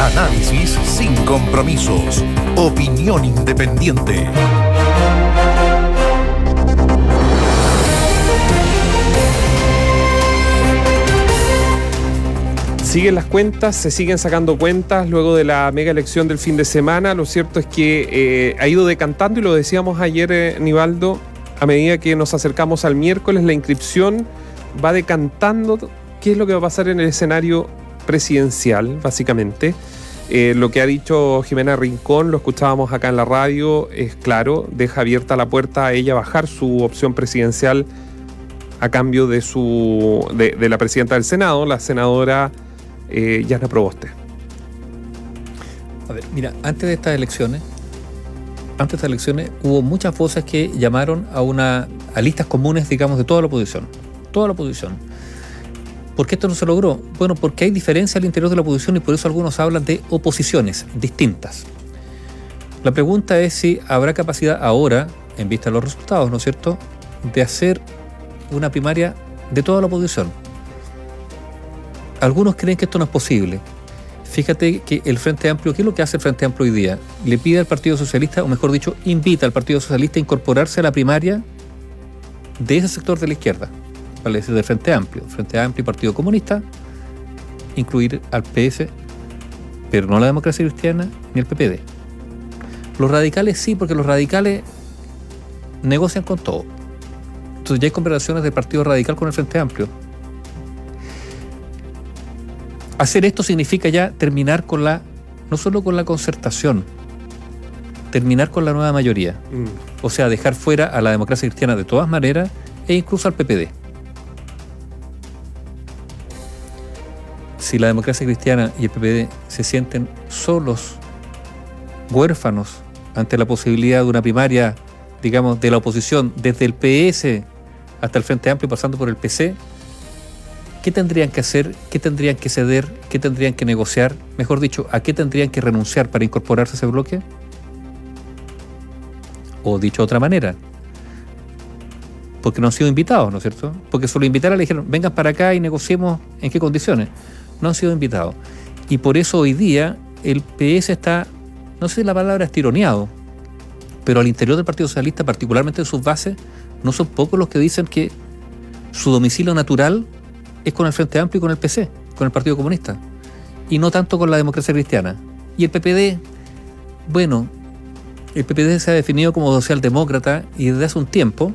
Análisis sin compromisos. Opinión independiente. Siguen las cuentas, se siguen sacando cuentas luego de la mega elección del fin de semana. Lo cierto es que eh, ha ido decantando, y lo decíamos ayer, eh, Nivaldo, a medida que nos acercamos al miércoles, la inscripción va decantando qué es lo que va a pasar en el escenario presidencial, básicamente. Eh, lo que ha dicho Jimena Rincón, lo escuchábamos acá en la radio, es claro, deja abierta la puerta a ella bajar su opción presidencial a cambio de, su, de la presidenta del Senado, la senadora eh, Yana Proboste. A ver, mira, antes de estas elecciones, antes de estas elecciones hubo muchas voces que llamaron a una a listas comunes, digamos, de toda la oposición, toda la oposición. ¿Por qué esto no se logró? Bueno, porque hay diferencia al interior de la oposición y por eso algunos hablan de oposiciones distintas. La pregunta es si habrá capacidad ahora, en vista de los resultados, ¿no es cierto?, de hacer una primaria de toda la oposición algunos creen que esto no es posible. Fíjate que el Frente Amplio, ¿qué es lo que hace el Frente Amplio hoy día? Le pide al Partido Socialista, o mejor dicho, invita al Partido Socialista a incorporarse a la primaria de ese sector de la izquierda, vale decir, del Frente Amplio, Frente Amplio y Partido Comunista, incluir al PS, pero no a la democracia cristiana ni el PPD. Los radicales sí, porque los radicales negocian con todo. Entonces ya hay conversaciones del Partido Radical con el Frente Amplio Hacer esto significa ya terminar con la, no solo con la concertación, terminar con la nueva mayoría. Mm. O sea, dejar fuera a la democracia cristiana de todas maneras e incluso al PPD. Si la democracia cristiana y el PPD se sienten solos, huérfanos, ante la posibilidad de una primaria, digamos, de la oposición, desde el PS hasta el Frente Amplio, pasando por el PC, ¿qué tendrían que hacer? ¿Qué tendrían que ceder? ¿Qué tendrían que negociar? Mejor dicho, ¿a qué tendrían que renunciar para incorporarse a ese bloque? O dicho de otra manera, porque no han sido invitados, ¿no es cierto? Porque solo invitaron le dijeron, vengan para acá y negociemos en qué condiciones. No han sido invitados. Y por eso hoy día el PS está, no sé si la palabra es tironeado, pero al interior del Partido Socialista, particularmente en sus bases, no son pocos los que dicen que su domicilio natural es con el Frente Amplio y con el PC, con el Partido Comunista, y no tanto con la democracia cristiana. Y el PPD, bueno, el PPD se ha definido como socialdemócrata y desde hace un tiempo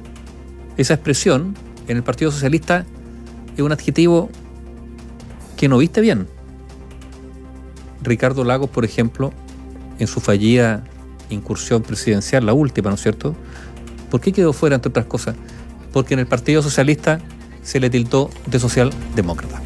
esa expresión en el Partido Socialista es un adjetivo que no viste bien. Ricardo Lagos, por ejemplo, en su fallida incursión presidencial, la última, ¿no es cierto? ¿Por qué quedó fuera, entre otras cosas? Porque en el Partido Socialista se le tildó de socialdemócrata.